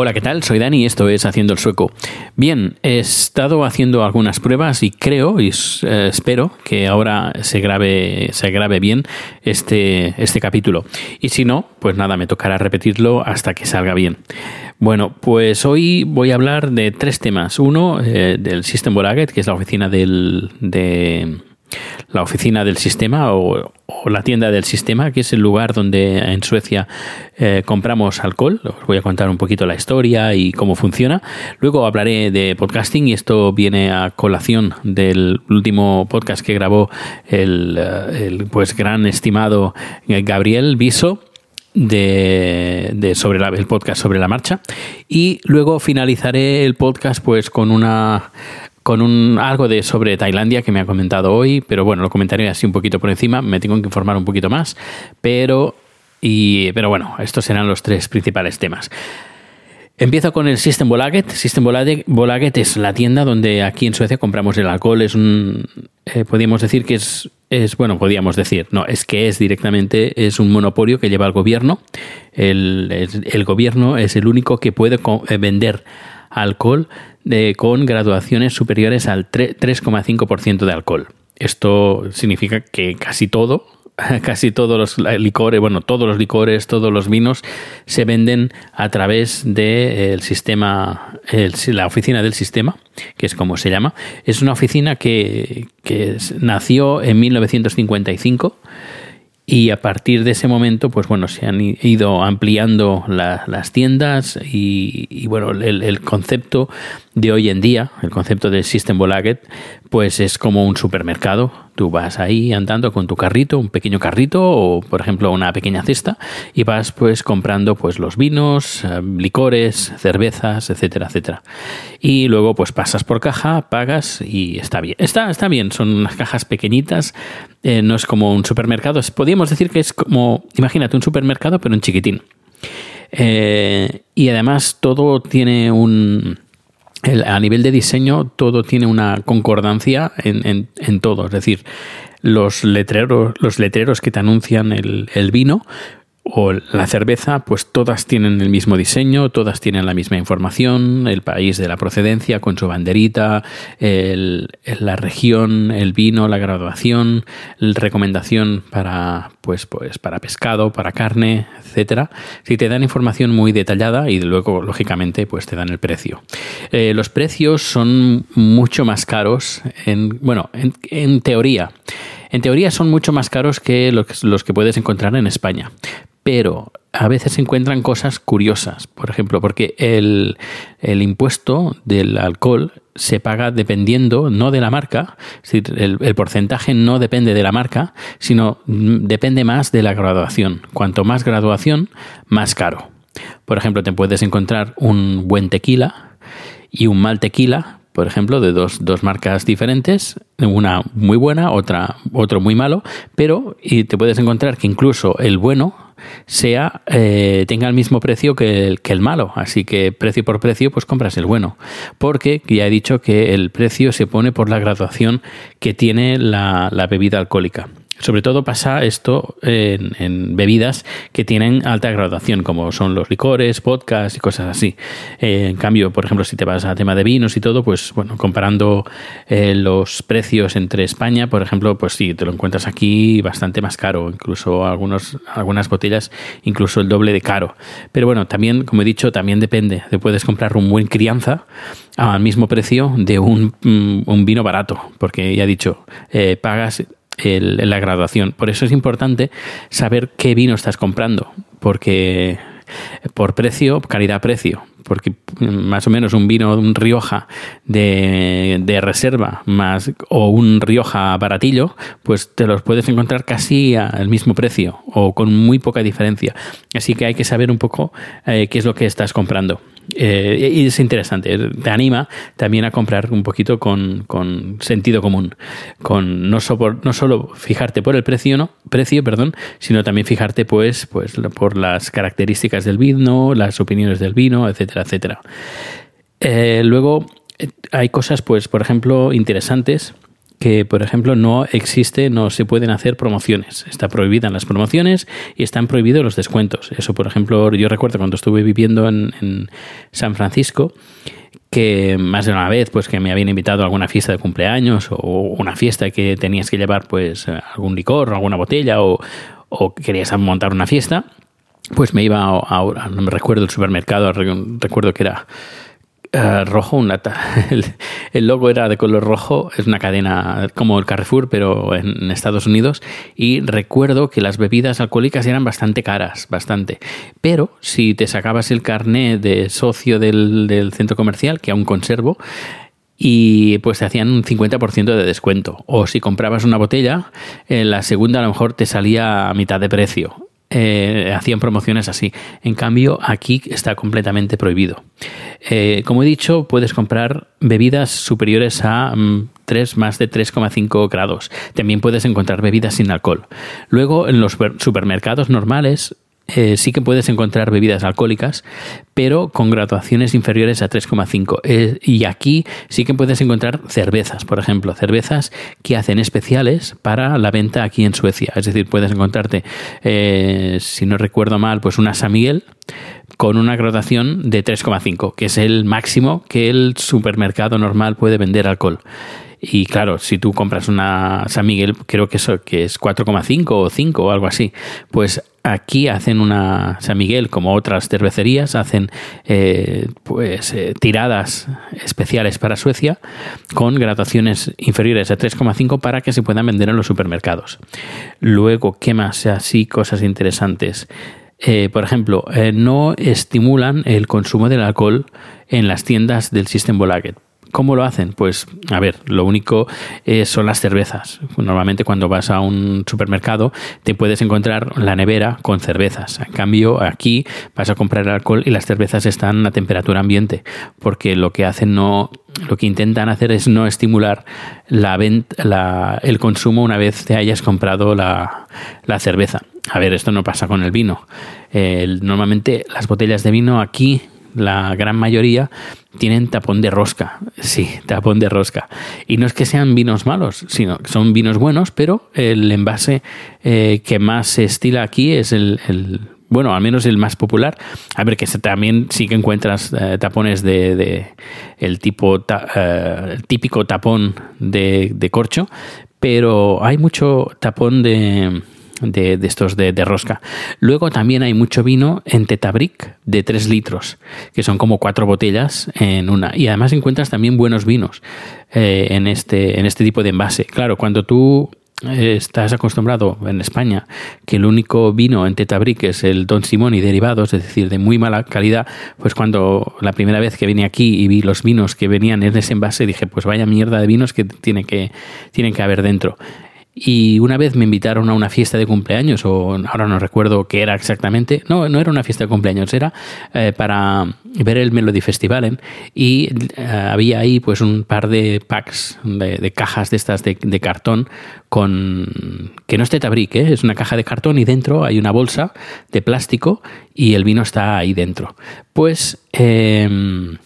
Hola, ¿qué tal? Soy Dani y esto es Haciendo el Sueco. Bien, he estado haciendo algunas pruebas y creo y eh, espero que ahora se grabe, se grabe bien este, este capítulo. Y si no, pues nada, me tocará repetirlo hasta que salga bien. Bueno, pues hoy voy a hablar de tres temas. Uno, eh, del System Bolaget, que es la oficina del, de, la oficina del sistema o, la tienda del sistema, que es el lugar donde en Suecia eh, compramos alcohol. Os voy a contar un poquito la historia y cómo funciona. Luego hablaré de podcasting y esto viene a colación del último podcast que grabó el, eh, pues gran estimado Gabriel Viso de, de, sobre la, el podcast sobre la marcha y luego finalizaré el podcast pues con una con un algo de sobre Tailandia que me ha comentado hoy, pero bueno, lo comentaré así un poquito por encima, me tengo que informar un poquito más, pero pero bueno, estos serán los tres principales temas. Empiezo con el System Bolaget. System Bolaget es la tienda donde aquí en Suecia compramos el alcohol. Es un, eh, podríamos decir que es, es, bueno, podríamos decir, no, es que es directamente, es un monopolio que lleva el gobierno. El, el, el gobierno es el único que puede vender alcohol de, con graduaciones superiores al 3,5% de alcohol. Esto significa que casi todo, casi todos los licores, bueno, todos los licores, todos los vinos se venden a través del de sistema, la oficina del sistema, que es como se llama. Es una oficina que, que nació en 1955 y a partir de ese momento, pues bueno, se han ido ampliando la, las tiendas y, bueno, el, el, concepto de hoy en día, el concepto del System Bolaget, pues es como un supermercado. Tú vas ahí andando con tu carrito, un pequeño carrito o, por ejemplo, una pequeña cesta y vas pues comprando pues los vinos, eh, licores, cervezas, etcétera, etcétera. Y luego pues pasas por caja, pagas y está bien. Está, está bien, son unas cajas pequeñitas, eh, no es como un supermercado. Podríamos decir que es como, imagínate, un supermercado pero en chiquitín. Eh, y además todo tiene un a nivel de diseño todo tiene una concordancia en, en, en, todo. Es decir, los letreros, los letreros que te anuncian el, el vino o la cerveza, pues todas tienen el mismo diseño, todas tienen la misma información, el país de la procedencia con su banderita, el, la región, el vino, la graduación, la recomendación para, pues, pues, para pescado, para carne, etcétera. Si te dan información muy detallada y luego, lógicamente, pues te dan el precio. Eh, los precios son mucho más caros, en, bueno, en, teoría. En teoría son mucho más caros que los que puedes encontrar en España pero a veces se encuentran cosas curiosas. Por ejemplo, porque el, el, impuesto del alcohol se paga dependiendo, no de la marca, es decir, el, el, porcentaje no depende de la marca, sino depende más de la graduación. Cuanto más graduación, más caro. Por ejemplo, te puedes encontrar un buen tequila y un mal tequila por ejemplo, de dos, dos, marcas diferentes, una muy buena, otra otro muy malo, pero y te puedes encontrar que incluso el bueno sea eh, tenga el mismo precio que el, que el malo. Así que precio por precio, pues compras el bueno. Porque ya he dicho que el precio se pone por la graduación que tiene la, la bebida alcohólica. Sobre todo pasa esto en, bebidas que tienen alta graduación, como son los licores, vodkas y cosas así. Eh, en cambio, por ejemplo, si te vas a tema de vinos y todo, pues bueno, comparando eh, los precios entre España, por ejemplo, pues sí, te lo encuentras aquí bastante más caro, incluso algunos, algunas botellas, incluso el doble de caro. Pero bueno, también, como he dicho, también depende. Te puedes comprar un buen crianza al mismo precio de un, un vino barato, porque ya he dicho, eh, pagas el, la graduación. Por eso es importante saber qué vino estás comprando, porque por precio, calidad-precio, porque más o menos un vino, un Rioja de, de, reserva más o un Rioja baratillo, pues te los puedes encontrar casi al mismo precio o con muy poca diferencia. Así que hay que saber un poco eh, qué es lo que estás comprando. Eh, y es interesante, te anima también a comprar un poquito con, con sentido común, con no, so por, no, solo fijarte por el precio, no, precio, perdón, sino también fijarte pues, pues por las características del vino, las opiniones del vino, etcétera, etcétera. Eh, luego hay cosas, pues, por ejemplo, interesantes que, por ejemplo, no existe, no se pueden hacer promociones. Está prohibidas las promociones y están prohibidos los descuentos. Eso, por ejemplo, yo recuerdo cuando estuve viviendo en, en San Francisco, que más de una vez pues que me habían invitado a alguna fiesta de cumpleaños o una fiesta que tenías que llevar pues algún licor o alguna botella o, o querías montar una fiesta pues me iba a, no me recuerdo el supermercado recuerdo que era eh, rojo, un el, el, logo era de color rojo, es una cadena como el Carrefour, pero en Estados Unidos. Y recuerdo que las bebidas alcohólicas eran bastante caras, bastante. Pero si te sacabas el carné de socio del, centro comercial, que aún conservo, y pues te hacían un 50% de descuento. O si comprabas una botella, en la segunda a lo mejor te salía a mitad de precio eh, hacían promociones así. En cambio, aquí está completamente prohibido. Eh, como he dicho, puedes comprar bebidas superiores a 3 mm, más de 3,5 grados. También puedes encontrar bebidas sin alcohol. Luego, en los supermercados normales, eh, sí que puedes encontrar bebidas alcohólicas, pero con graduaciones inferiores a 3,5. Eh, y aquí sí que puedes encontrar cervezas, por ejemplo, cervezas que hacen especiales para la venta aquí en Suecia. Es decir, puedes encontrarte, eh, si no recuerdo mal, pues una San Miguel con una graduación de 3,5, que es el máximo que el supermercado normal puede vender alcohol. Y claro, si tú compras una San Miguel, creo que eso es 4,5 o 5 o algo así, pues aquí hacen una San Miguel, como otras cervecerías, hacen eh, pues eh, tiradas especiales para Suecia con graduaciones inferiores a 3,5 para que se puedan vender en los supermercados. Luego, ¿qué más? Así, cosas interesantes. Eh, por ejemplo, no estimulan el consumo del alcohol en las tiendas del System Bolaget ¿Cómo lo hacen? Pues, a ver, lo único eh, son las cervezas. Normalmente cuando vas a un supermercado te puedes encontrar la nevera con cervezas. En cambio, aquí vas a comprar alcohol y las cervezas están a temperatura ambiente, porque lo que hacen no, lo que intentan hacer es no estimular la, la el consumo una vez te hayas comprado la, la, cerveza. A ver, esto no pasa con el vino. normalmente las botellas de vino aquí la gran mayoría tienen tapón de rosca. Sí, tapón de rosca. Y no es que sean vinos malos, sino que son vinos buenos, pero el envase eh, que más se estila aquí es el, bueno, al menos el más popular. A ver, que también sí que encuentras eh, tapones de, el tipo eh, típico tapón de, de, corcho, pero hay mucho tapón de, de, estos de, rosca. Luego también hay mucho vino en Tetabric de 3 litros, que son como cuatro botellas en una. Y además encuentras también buenos vinos eh, en, este, en este tipo de envase. Claro, cuando tú eh, estás acostumbrado en España que el único vino en Tetabric es el Don Simón y derivados, es decir, de muy mala calidad, pues cuando la primera vez que vine aquí y vi los vinos que venían en ese envase, dije, pues vaya mierda de vinos que tiene que, tienen que haber dentro. Y una vez me invitaron a una fiesta de cumpleaños, o ahora no recuerdo qué era exactamente. No, no era una fiesta de cumpleaños, era eh, para ver el Melody Festival. ¿eh? Y eh, había ahí pues un par de packs, de, cajas de estas de, cartón, con que no es tetabric, es una caja de cartón y dentro hay una bolsa de plástico y el vino está ahí dentro. Pues em,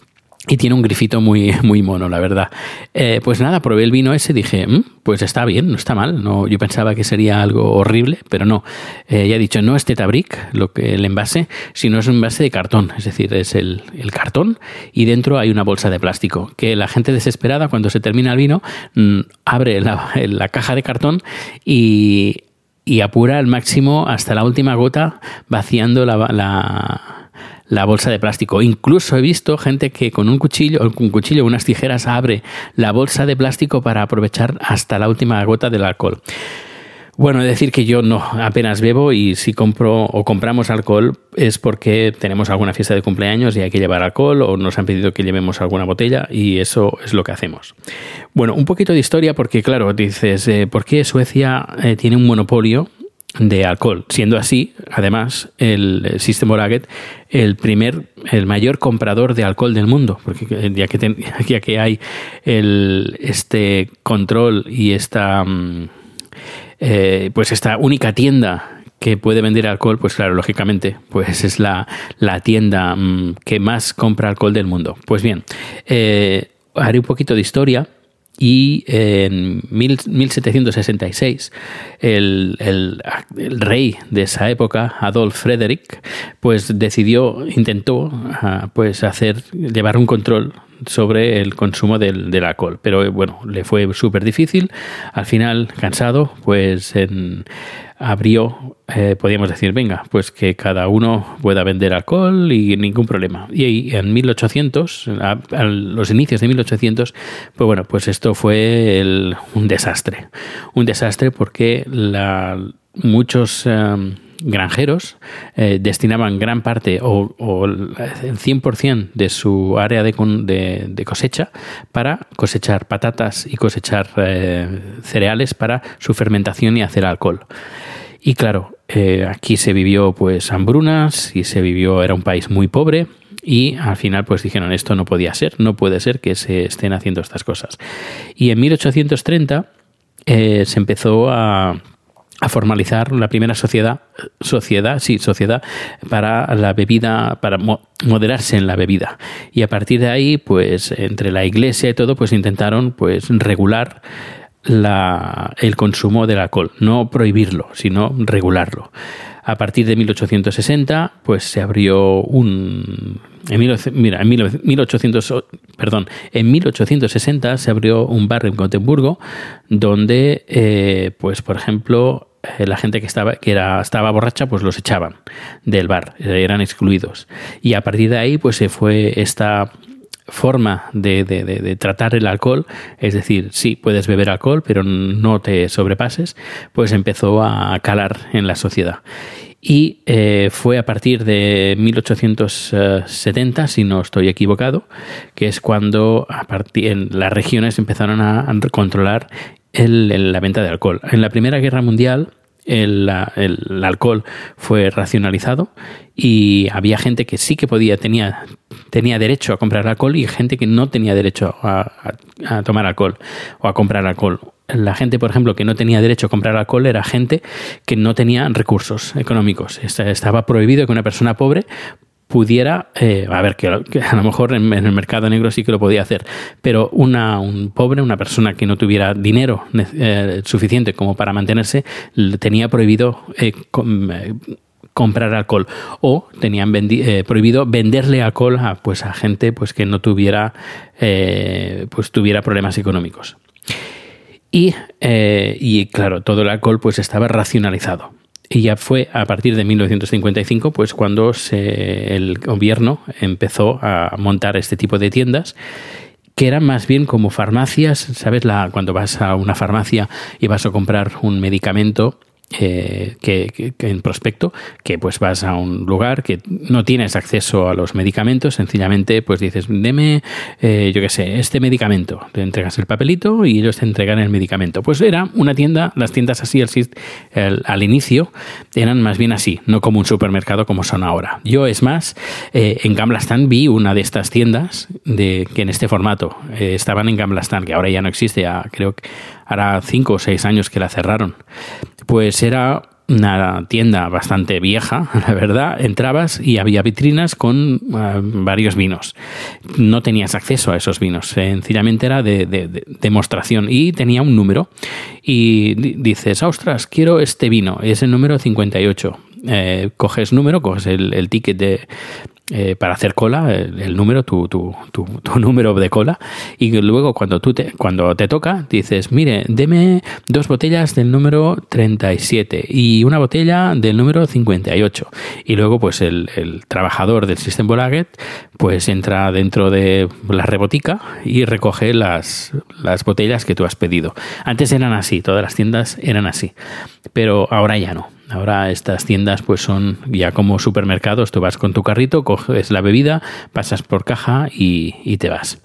y tiene un grifito muy, muy mono, la verdad. Eh, pues nada, probé el vino ese y dije, mm, pues está bien, no está mal. No, yo pensaba que sería algo horrible, pero no. Eh, ya he dicho, no es Tetabric lo que, el envase, sino es un envase de cartón. Es decir, es el, cartón y dentro hay una bolsa de plástico. Que la gente desesperada, cuando se termina el vino, mm, abre la, caja de cartón y, y apura al máximo hasta la última gota, vaciando la, la la bolsa de plástico. Incluso he visto gente que con un cuchillo, con un cuchillo, unas tijeras abre la bolsa de plástico para aprovechar hasta la última gota del alcohol. Bueno, decir que yo no apenas bebo y si compro o compramos alcohol es porque tenemos alguna fiesta de cumpleaños y hay que llevar alcohol o nos han pedido que llevemos alguna botella y eso es lo que hacemos. Bueno, un poquito de historia porque claro, dices, eh, ¿por qué Suecia eh, tiene un monopolio de alcohol. Siendo así, además, el System Oraget el primer, el mayor comprador de alcohol del mundo, porque ya que, ya que hay el, este control y esta, mm, eh, pues esta única tienda que puede vender alcohol, pues claro, lógicamente, pues es la, la tienda mm, que más compra alcohol del mundo. Pues bien, eh, haré un poquito de historia y en 1766 el, el, el, rey de esa época, Adolf Frederick, pues decidió, intentó ah, pues hacer, llevar un control sobre el consumo del, del alcohol. Pero bueno, le fue súper difícil. Al final, cansado, pues en, abrió, eh, podríamos decir, venga, pues que cada uno pueda vender alcohol y ningún problema. Y ahí en 1800, a, los inicios de 1800, pues bueno, pues esto fue el, un desastre. Un desastre porque la, muchos... Eh, granjeros eh, destinaban gran parte o, o el 100% de su área de, cosecha para cosechar patatas y cosechar eh, cereales para su fermentación y hacer alcohol. Y claro, eh, aquí se vivió pues hambrunas y se vivió, era un país muy pobre y al final pues dijeron esto no podía ser, no puede ser que se estén haciendo estas cosas. Y en 1830 eh, se empezó a a formalizar la primera sociedad, sociedad, sí, sociedad para la bebida, para moderarse en la bebida. Y a partir de ahí, pues entre la iglesia y todo, pues intentaron pues regular la, el consumo del alcohol, no prohibirlo, sino regularlo. A partir de 1860, pues se abrió un en, mira, en 1800, perdón, en 1860 se abrió un bar en Gotemburgo donde, eh, pues, por ejemplo, eh, la gente que estaba que era estaba borracha pues los echaban del bar eran excluidos y a partir de ahí pues se fue esta forma de, de, de, tratar el alcohol, es decir, sí, puedes beber alcohol, pero no te sobrepases, pues empezó a calar en la sociedad. Y eh, fue a partir de 1870, si no estoy equivocado, que es cuando en las regiones empezaron a controlar el, la venta de alcohol. En la Primera Guerra Mundial, el, el, alcohol fue racionalizado y había gente que sí que podía, tenía, tenía derecho a comprar alcohol y gente que no tenía derecho a, tomar alcohol o a comprar alcohol. La gente, por ejemplo, que no tenía derecho a comprar alcohol era gente que no tenía recursos económicos. Estaba prohibido que una persona pobre pudiera, eh, a ver, que, a lo mejor en, el mercado negro sí que lo podía hacer, pero una, un pobre, una persona que no tuviera dinero eh, suficiente como para mantenerse, tenía prohibido eh, com, comprar alcohol o tenían prohibido venderle alcohol a, pues, a gente pues, que no tuviera, pues, tuviera problemas económicos. Y, y claro, todo el alcohol pues estaba racionalizado. Y ya fue a partir de 1955 pues cuando se, el gobierno empezó a montar este tipo de tiendas que eran más bien como farmacias, ¿sabes? La, cuando vas a una farmacia y vas a comprar un medicamento, eh, que, en prospecto, que pues vas a un lugar que no tienes acceso a los medicamentos, sencillamente pues dices, deme, eh, yo qué sé, este medicamento, te entregas el papelito y ellos te entregan el medicamento. Pues era una tienda, las tiendas así el, al inicio eran más bien así, no como un supermercado como son ahora. Yo es más, eh, en Gamblastan vi una de estas tiendas de, que en este formato eh, estaban en Gamblastan, que ahora ya no existe, ya creo que hará cinco o seis años que la cerraron. Pues era una tienda bastante vieja, la verdad. Entrabas y había vitrinas con uh, varios vinos. No tenías acceso a esos vinos, sencillamente era de, demostración y tenía un número. Y dices, ostras, quiero este vino, es el número 58. Eh, coges número, coges el, el ticket de, eh, para hacer cola, el, el número, tu, tu, tu, tu, número de cola, y luego cuando, tú te, cuando te toca, dices, mire, deme dos botellas del número 37 y una botella del número 58. Y luego, pues el, el trabajador del System Bolaget, pues entra dentro de la rebotica y recoge las, las botellas que tú has pedido. Antes eran así, todas las tiendas eran así, pero ahora ya no. Ahora estas tiendas pues son ya como supermercados, tú vas con tu carrito, coges la bebida, pasas por caja y, y te vas.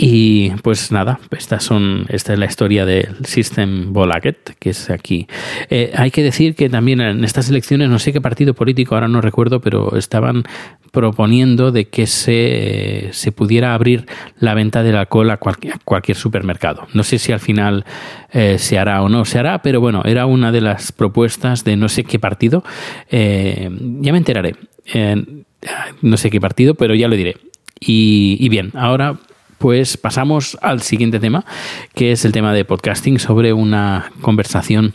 Y pues nada, estas son, esta es la historia del System Bolaget, que es aquí. Eh, hay que decir que también en estas elecciones, no sé qué partido político, ahora no recuerdo, pero estaban proponiendo de que se, se pudiera abrir la venta del alcohol a cualquier, cualquier supermercado. No sé si al final eh, se hará o no se hará, pero bueno, era una de las propuestas de no sé qué partido. Eh, ya me enteraré. No sé qué partido, pero ya lo diré. Y bien, ahora pues pasamos al siguiente tema, que es el tema de podcasting sobre una conversación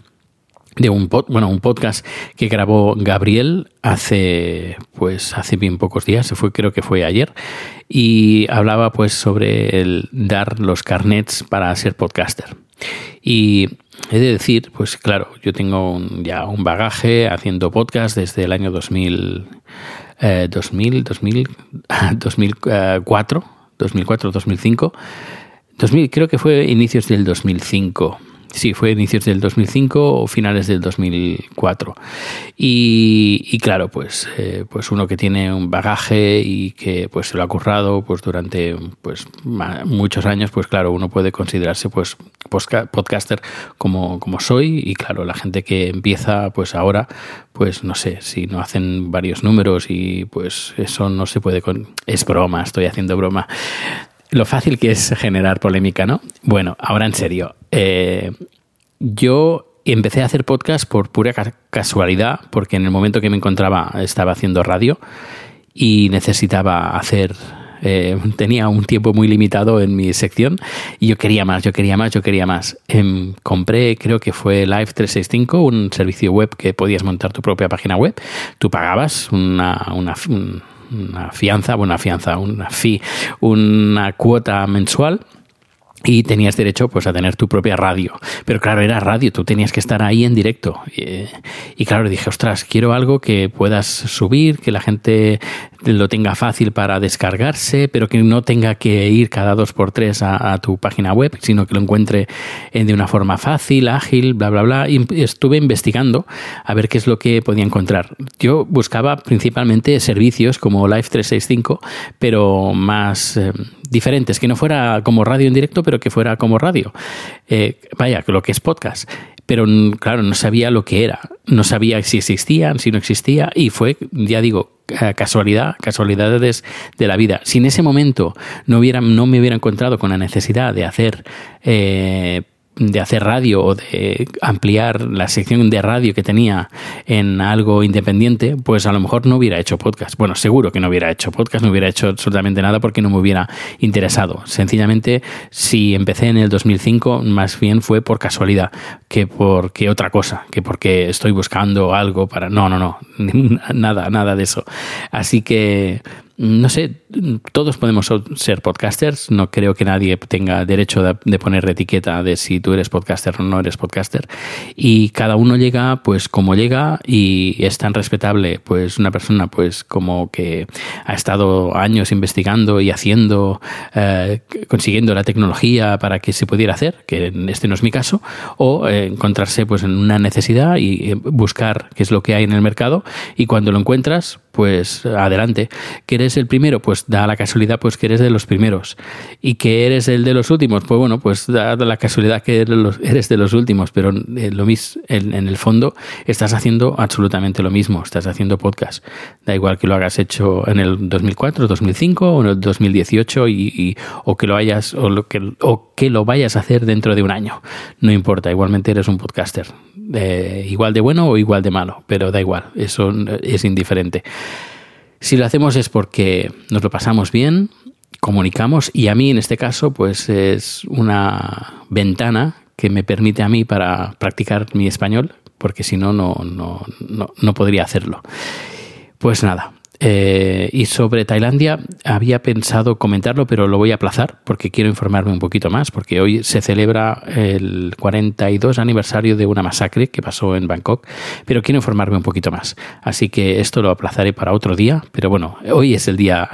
de un pod, bueno, un podcast que grabó Gabriel hace pues hace bien pocos días, se fue creo que fue ayer y hablaba pues sobre el dar los carnets para ser podcaster. Y he de decir, pues claro, yo tengo ya un bagaje haciendo podcast desde el año 2000 2000, 2000 2004, 2004, 2005. 2000, creo que fue inicios del 2005 Sí, fue inicios del 2005 o finales del 2004. Y, claro, pues, eh, pues uno que tiene un bagaje y que pues se lo ha currado pues durante pues muchos años, pues claro, uno puede considerarse pues podcaster como, como soy y claro, la gente que empieza pues ahora, pues no sé, si no hacen varios números y pues eso no se puede con... Es broma, estoy haciendo broma lo fácil que es generar polémica, ¿no? Bueno, ahora en serio. Eh, yo empecé a hacer podcast por pura casualidad, porque en el momento que me encontraba estaba haciendo radio y necesitaba hacer... Eh, tenía un tiempo muy limitado en mi sección y yo quería más, yo quería más, yo quería más. Em, compré, creo que fue Live 365, un servicio web que podías montar tu propia página web. Tú pagabas una, una, una fianza, bueno, una fianza, una fee, una cuota mensual y tenías derecho pues a tener tu propia radio. Pero claro, era radio, tú tenías que estar ahí en directo. Y, claro, dije, ostras, quiero algo que puedas subir, que la gente lo tenga fácil para descargarse, pero que no tenga que ir cada dos por tres a, tu página web, sino que lo encuentre de una forma fácil, ágil, bla, bla, bla. Y estuve investigando a ver qué es lo que podía encontrar. Yo buscaba principalmente servicios como Live 365, pero más... Eh, diferentes, que no fuera como radio en directo, pero que fuera como radio. Eh, vaya, lo que es podcast. Pero claro, no sabía lo que era, no sabía si existían, si no existía, y fue, ya digo, casualidad, casualidades de la vida. Si en ese momento no, hubiera, no me hubiera encontrado con la necesidad de hacer eh, de hacer radio o de ampliar la sección de radio que tenía en algo independiente, pues a lo mejor no hubiera hecho podcast. Bueno, seguro que no hubiera hecho podcast, no hubiera hecho absolutamente nada porque no me hubiera interesado. Sencillamente, si empecé en el 2005, más bien fue por casualidad que porque otra cosa, que porque estoy buscando algo para... No, no, no, nada, nada de eso. Así que no sé, todos podemos ser podcasters, no creo que nadie tenga derecho de, poner etiqueta de si tú eres podcaster o no eres podcaster. Y cada uno llega pues como llega y es tan respetable pues una persona pues como que ha estado años investigando y haciendo, eh, consiguiendo la tecnología para que se pudiera hacer, que este no es mi caso, o eh, encontrarse pues en una necesidad y eh, buscar qué es lo que hay en el mercado. Y cuando lo encuentras pues adelante. ¿Que eres el primero? Pues da la casualidad pues que eres de los primeros. ¿Y que eres el de los últimos? Pues bueno, pues da la casualidad que eres de los últimos, pero eh, lo mismo, en, el fondo estás haciendo absolutamente lo mismo, estás haciendo podcast. Da igual que lo hagas hecho en el 2004, 2005 o en el 2018 y, o que lo hayas o, lo que, o que lo vayas a hacer dentro de un año. No importa, igualmente eres un podcaster. Eh, igual de bueno o igual de malo, pero da igual, eso es indiferente. Si lo hacemos es porque nos lo pasamos bien, comunicamos y a mí en este caso pues es una ventana que me permite a mí para practicar mi español, porque si no, no, no, no podría hacerlo. Pues nada, eh, y sobre Tailandia había pensado comentarlo, pero lo voy a aplazar porque quiero informarme un poquito más, porque hoy se celebra el 42 aniversario de una masacre que pasó en Bangkok, pero quiero informarme un poquito más. Así que esto lo aplazaré para otro día, pero bueno, hoy es el día,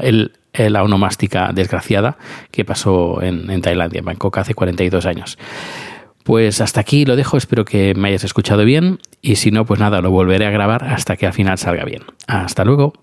la onomástica desgraciada que pasó en Tailandia, en Bangkok, hace 42 años. Pues hasta aquí lo dejo, espero que me hayas escuchado bien y si no, pues nada, lo volveré a grabar hasta que al final salga bien. Hasta luego.